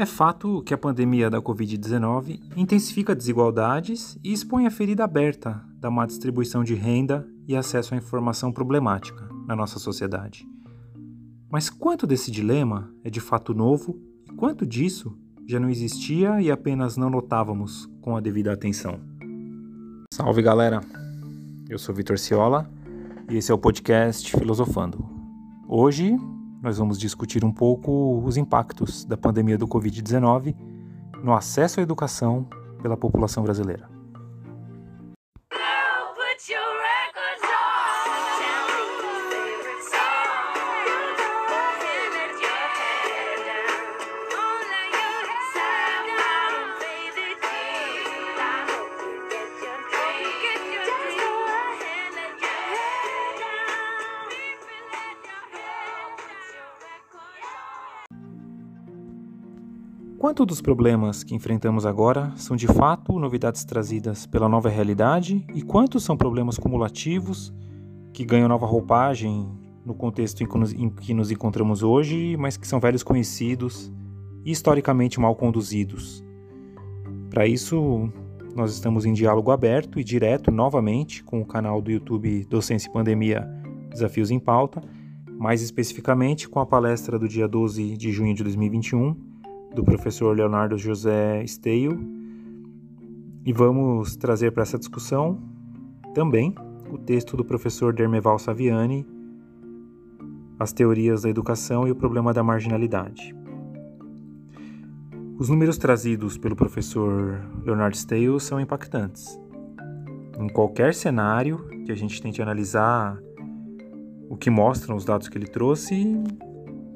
É fato que a pandemia da Covid-19 intensifica desigualdades e expõe a ferida aberta da má distribuição de renda e acesso à informação problemática na nossa sociedade. Mas quanto desse dilema é de fato novo e quanto disso já não existia e apenas não notávamos com a devida atenção? Salve galera! Eu sou Vitor Ciola e esse é o podcast Filosofando. Hoje nós vamos discutir um pouco os impactos da pandemia do Covid-19 no acesso à educação pela população brasileira. Quanto dos problemas que enfrentamos agora são de fato novidades trazidas pela nova realidade e quantos são problemas cumulativos que ganham nova roupagem no contexto em que nos encontramos hoje, mas que são velhos conhecidos e historicamente mal conduzidos? Para isso, nós estamos em diálogo aberto e direto novamente com o canal do YouTube Docência e Pandemia Desafios em Pauta, mais especificamente com a palestra do dia 12 de junho de 2021 do professor Leonardo José Steio e vamos trazer para essa discussão também o texto do professor Dermeval Saviani, As Teorias da Educação e o Problema da Marginalidade. Os números trazidos pelo professor Leonardo Steio são impactantes. Em qualquer cenário que a gente tente analisar o que mostram os dados que ele trouxe,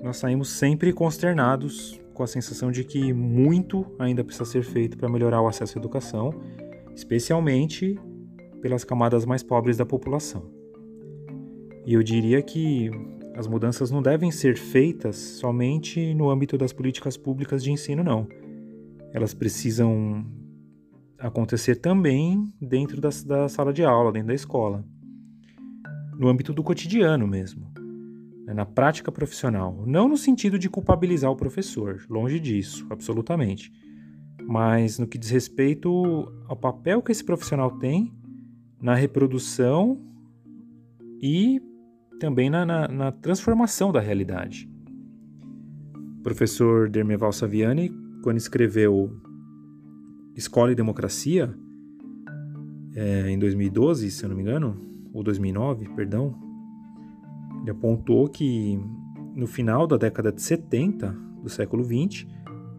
nós saímos sempre consternados com a sensação de que muito ainda precisa ser feito para melhorar o acesso à educação, especialmente pelas camadas mais pobres da população. E eu diria que as mudanças não devem ser feitas somente no âmbito das políticas públicas de ensino, não. Elas precisam acontecer também dentro da, da sala de aula, dentro da escola, no âmbito do cotidiano mesmo né, na prática profissional. Não no sentido de culpabilizar o professor, longe disso, absolutamente. Mas no que diz respeito ao papel que esse profissional tem na reprodução e também na, na, na transformação da realidade. O professor Dermeval Saviani, quando escreveu Escola e Democracia, é, em 2012, se eu não me engano, ou 2009, perdão, ele apontou que no final da década de 70 do século 20,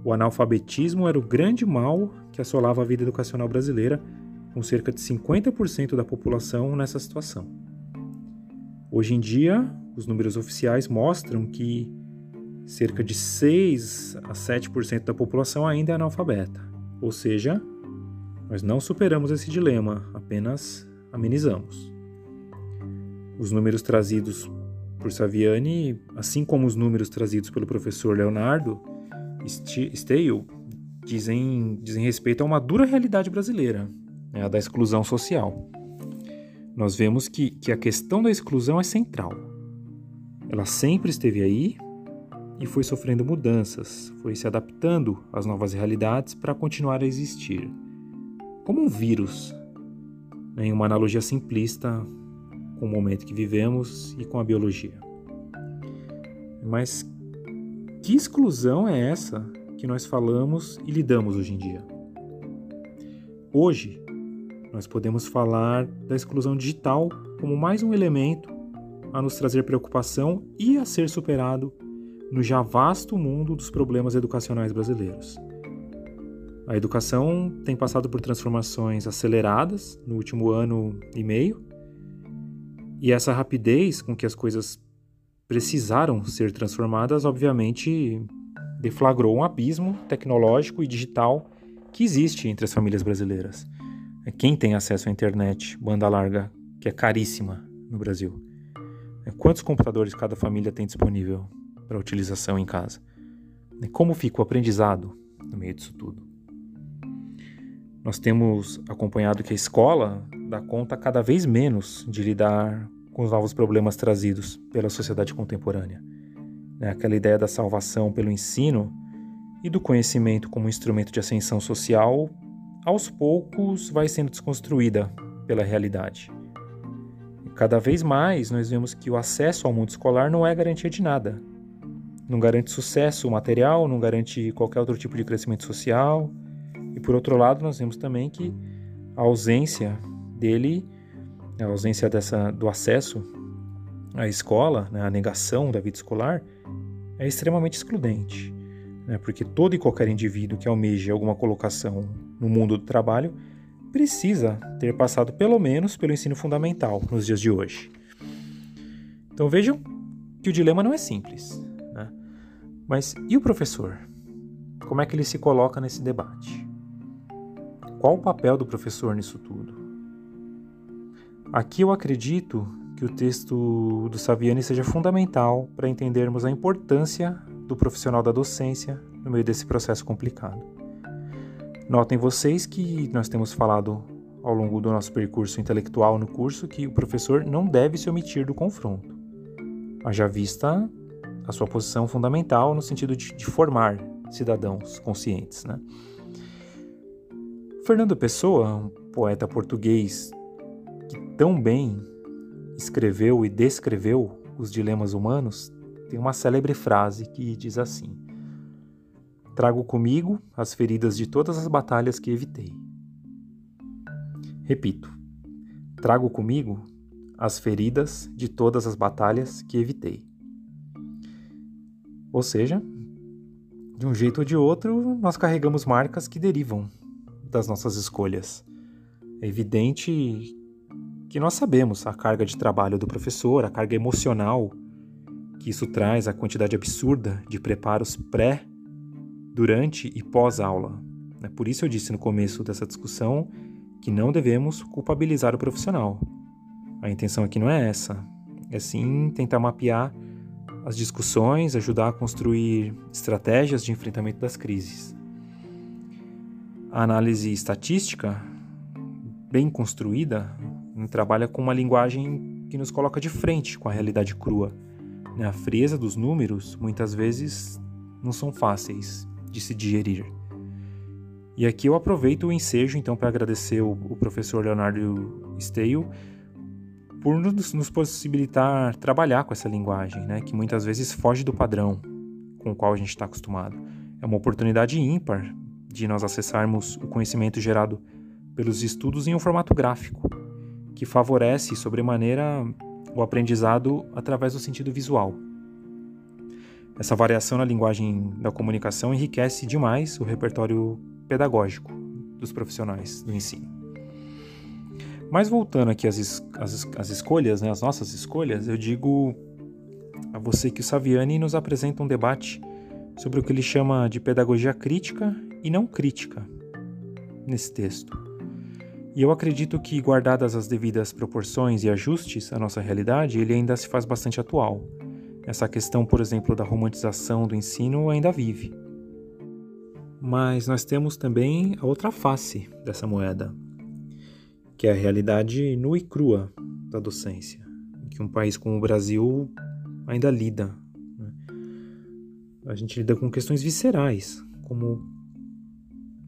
o analfabetismo era o grande mal que assolava a vida educacional brasileira, com cerca de 50% da população nessa situação. Hoje em dia, os números oficiais mostram que cerca de 6 a 7% da população ainda é analfabeta. Ou seja, nós não superamos esse dilema, apenas amenizamos. Os números trazidos por Saviani, assim como os números trazidos pelo professor Leonardo Steil, dizem, dizem respeito a uma dura realidade brasileira, né, a da exclusão social. Nós vemos que, que a questão da exclusão é central. Ela sempre esteve aí e foi sofrendo mudanças, foi se adaptando às novas realidades para continuar a existir. Como um vírus, né, em uma analogia simplista com o momento que vivemos e com a biologia. Mas que exclusão é essa que nós falamos e lidamos hoje em dia? Hoje, nós podemos falar da exclusão digital como mais um elemento a nos trazer preocupação e a ser superado no já vasto mundo dos problemas educacionais brasileiros. A educação tem passado por transformações aceleradas no último ano e meio, e essa rapidez com que as coisas precisaram ser transformadas, obviamente, deflagrou um abismo tecnológico e digital que existe entre as famílias brasileiras. Quem tem acesso à internet, banda larga, que é caríssima no Brasil? Quantos computadores cada família tem disponível para utilização em casa? Como fica o aprendizado no meio disso tudo? Nós temos acompanhado que a escola dá conta cada vez menos de lidar com os novos problemas trazidos pela sociedade contemporânea. Né? Aquela ideia da salvação pelo ensino e do conhecimento como instrumento de ascensão social, aos poucos vai sendo desconstruída pela realidade. Cada vez mais nós vemos que o acesso ao mundo escolar não é garantia de nada. Não garante sucesso material, não garante qualquer outro tipo de crescimento social. E por outro lado, nós vemos também que a ausência dele, a ausência dessa, do acesso à escola, né, a negação da vida escolar, é extremamente excludente. Né, porque todo e qualquer indivíduo que almeje alguma colocação no mundo do trabalho precisa ter passado pelo menos pelo ensino fundamental nos dias de hoje. Então vejam que o dilema não é simples. Né? Mas e o professor? Como é que ele se coloca nesse debate? Qual o papel do professor nisso tudo? Aqui eu acredito que o texto do Saviani seja fundamental para entendermos a importância do profissional da docência no meio desse processo complicado. Notem vocês que nós temos falado ao longo do nosso percurso intelectual no curso que o professor não deve se omitir do confronto. Haja vista a sua posição fundamental no sentido de, de formar cidadãos conscientes. Né? Fernando Pessoa, um poeta português tão bem escreveu e descreveu os dilemas humanos, tem uma célebre frase que diz assim: Trago comigo as feridas de todas as batalhas que evitei. Repito, trago comigo as feridas de todas as batalhas que evitei. Ou seja, de um jeito ou de outro, nós carregamos marcas que derivam das nossas escolhas. É evidente que nós sabemos a carga de trabalho do professor, a carga emocional que isso traz, a quantidade absurda de preparos pré durante e pós-aula. Né? Por isso eu disse no começo dessa discussão que não devemos culpabilizar o profissional. A intenção aqui não é essa, é sim tentar mapear as discussões, ajudar a construir estratégias de enfrentamento das crises. A análise estatística, bem construída, trabalha com uma linguagem que nos coloca de frente com a realidade crua. Né? A frieza dos números muitas vezes não são fáceis de se digerir. E aqui eu aproveito o ensejo então para agradecer o, professor Leonardo Steil por nos, possibilitar trabalhar com essa linguagem, né, que muitas vezes foge do padrão com o qual a gente está acostumado. É uma oportunidade ímpar de nós acessarmos o conhecimento gerado pelos estudos em um formato gráfico, que favorece sobremaneira o aprendizado através do sentido visual. Essa variação na linguagem da comunicação enriquece demais o repertório pedagógico dos profissionais do ensino. Mas voltando aqui às, às, às escolhas, né, as nossas escolhas, eu digo a você que o Saviani nos apresenta um debate sobre o que ele chama de pedagogia crítica e não crítica nesse texto. E eu acredito que, guardadas as devidas proporções e ajustes à nossa realidade, ele ainda se faz bastante atual. Essa questão, por exemplo, da romantização do ensino ainda vive. Mas nós temos também a outra face dessa moeda, que é a realidade nua e crua da docência, que um país como o Brasil ainda lida. Né? A gente lida com questões viscerais, como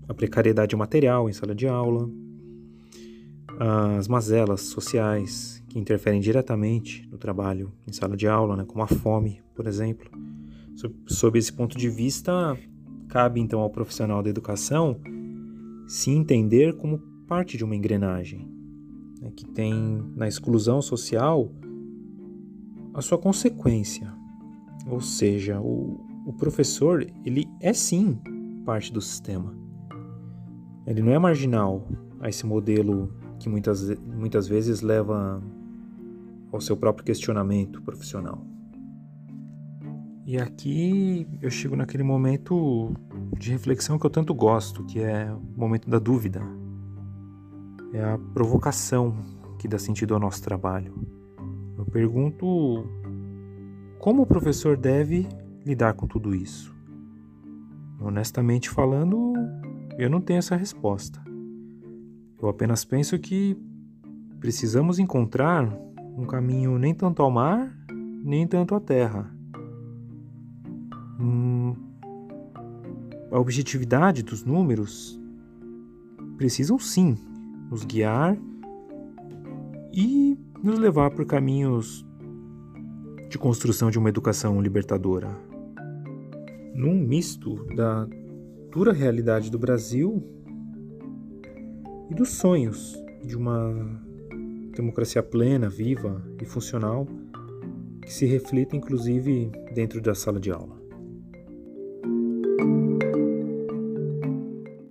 a precariedade material em sala de aula, as mazelas sociais que interferem diretamente no trabalho em sala de aula, né, como a fome, por exemplo. Sob, sob esse ponto de vista, cabe então ao profissional da educação se entender como parte de uma engrenagem, né, que tem na exclusão social a sua consequência. Ou seja, o, o professor ele é sim parte do sistema. Ele não é marginal a esse modelo que muitas, muitas vezes leva ao seu próprio questionamento profissional. E aqui eu chego naquele momento de reflexão que eu tanto gosto, que é o momento da dúvida. É a provocação que dá sentido ao nosso trabalho. Eu pergunto como o professor deve lidar com tudo isso. Honestamente falando, eu não tenho essa resposta. Eu apenas penso que precisamos encontrar um caminho nem tanto ao mar, nem tanto à terra. Hum, a objetividade dos números precisam sim nos guiar e nos levar por caminhos de construção de uma educação libertadora. Num misto da dura realidade do Brasil e dos sonhos de uma democracia plena, viva e funcional que se reflita inclusive dentro da sala de aula.